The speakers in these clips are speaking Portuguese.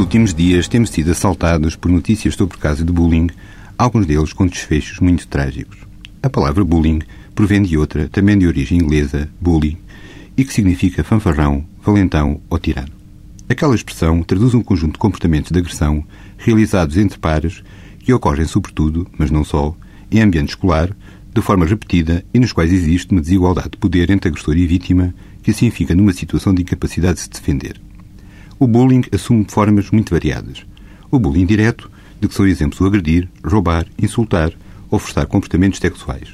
últimos dias temos sido assaltados por notícias sobre casos de bullying, alguns deles com desfechos muito trágicos. A palavra bullying provém de outra, também de origem inglesa, bully, e que significa fanfarrão, valentão ou tirano. Aquela expressão traduz um conjunto de comportamentos de agressão realizados entre pares que ocorrem sobretudo, mas não só, em ambiente escolar, de forma repetida e nos quais existe uma desigualdade de poder entre agressor e vítima que assim fica numa situação de incapacidade de se defender. O bullying assume formas muito variadas. O bullying direto, de que são exemplos o agredir, roubar, insultar ou forçar comportamentos sexuais.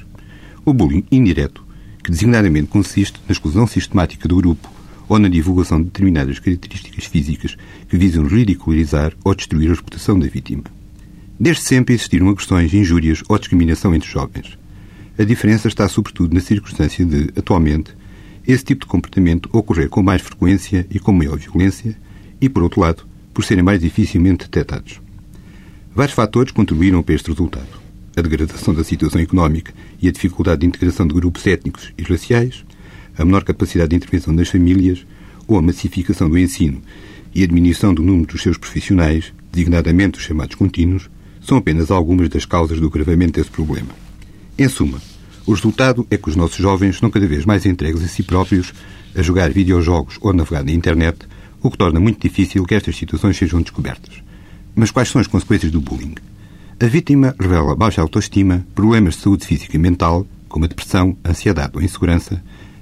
O bullying indireto, que designadamente consiste na exclusão sistemática do grupo ou na divulgação de determinadas características físicas que visam ridicularizar ou destruir a reputação da vítima. Desde sempre existiram agressões, injúrias ou discriminação entre jovens. A diferença está sobretudo na circunstância de, atualmente, esse tipo de comportamento ocorrer com mais frequência e com maior violência e, por outro lado, por serem mais dificilmente detectados. Vários fatores contribuíram para este resultado. A degradação da situação económica e a dificuldade de integração de grupos étnicos e raciais, a menor capacidade de intervenção das famílias ou a massificação do ensino e a diminuição do número dos seus profissionais, designadamente os chamados contínuos, são apenas algumas das causas do agravamento desse problema. Em suma, o resultado é que os nossos jovens estão cada vez mais entregues a si próprios a jogar videojogos ou a navegar na internet, o que torna muito difícil que estas situações sejam descobertas. Mas quais são as consequências do bullying? A vítima revela baixa autoestima, problemas de saúde física e mental, como a depressão, ansiedade ou insegurança,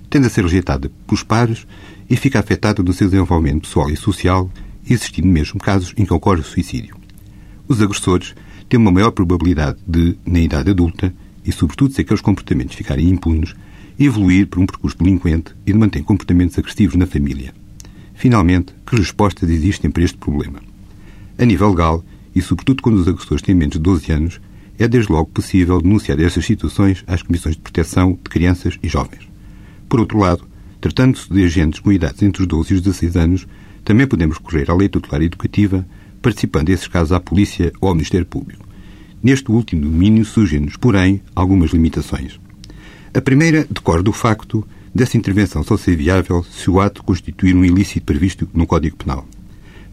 tende a ser rejeitada pelos pares e fica afetada no seu desenvolvimento pessoal e social, existindo mesmo casos em que ocorre o suicídio. Os agressores têm uma maior probabilidade de, na idade adulta, e sobretudo se aqueles comportamentos ficarem impunes, evoluir por um percurso delinquente e de manter comportamentos agressivos na família. Finalmente, que respostas existem para este problema? A nível legal, e sobretudo quando os agressores têm menos de 12 anos, é desde logo possível denunciar estas situações às Comissões de Proteção de Crianças e Jovens. Por outro lado, tratando-se de agentes com idades entre os 12 e os 16 anos, também podemos recorrer à lei tutelar educativa, participando desses casos à Polícia ou ao Ministério Público. Neste último domínio surgem-nos, porém, algumas limitações. A primeira decorre do facto dessa intervenção só ser viável se o ato constituir um ilícito previsto no Código Penal.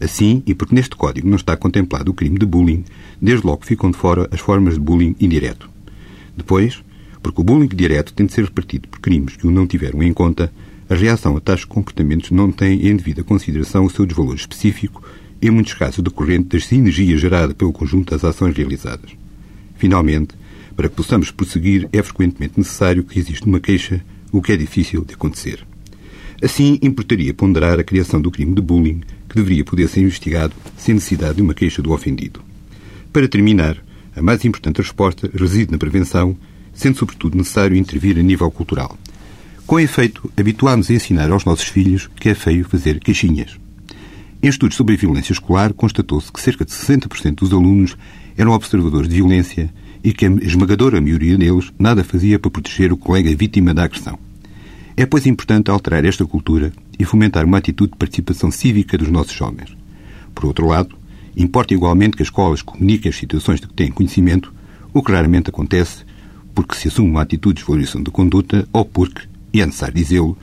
Assim, e porque neste Código não está contemplado o crime de bullying, desde logo ficam de fora as formas de bullying indireto. Depois, porque o bullying direto tem de ser repartido por crimes que o não tiveram em conta, a reação a tais comportamentos não tem em devida consideração o seu desvalor específico, em muitos casos decorrente das sinergias geradas pelo conjunto das ações realizadas. Finalmente, para que possamos prosseguir, é frequentemente necessário que exista uma queixa o que é difícil de acontecer. Assim, importaria ponderar a criação do crime de bullying, que deveria poder ser investigado sem necessidade de uma queixa do ofendido. Para terminar, a mais importante resposta reside na prevenção, sendo sobretudo necessário intervir a nível cultural. Com efeito, habituámos a ensinar aos nossos filhos que é feio fazer queixinhas. Em estudos sobre a violência escolar, constatou-se que cerca de 60% dos alunos eram observadores de violência e que a esmagadora maioria deles nada fazia para proteger o colega vítima da agressão. É, pois, importante alterar esta cultura e fomentar uma atitude de participação cívica dos nossos jovens. Por outro lado, importa igualmente que as escolas comuniquem as situações de que têm conhecimento, o que raramente acontece porque se assume uma atitude de valorização de conduta ou porque, e é necessário dizê-lo,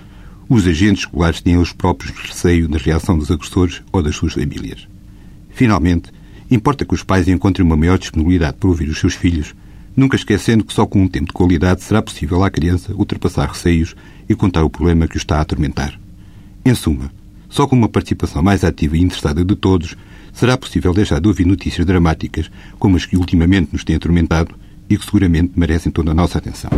os agentes escolares têm os próprios receio da reação dos agressores ou das suas famílias. Finalmente, Importa que os pais encontrem uma maior disponibilidade para ouvir os seus filhos, nunca esquecendo que só com um tempo de qualidade será possível à criança ultrapassar receios e contar o problema que o está a atormentar. Em suma, só com uma participação mais ativa e interessada de todos será possível deixar de ouvir notícias dramáticas como as que ultimamente nos têm atormentado e que seguramente merecem toda a nossa atenção.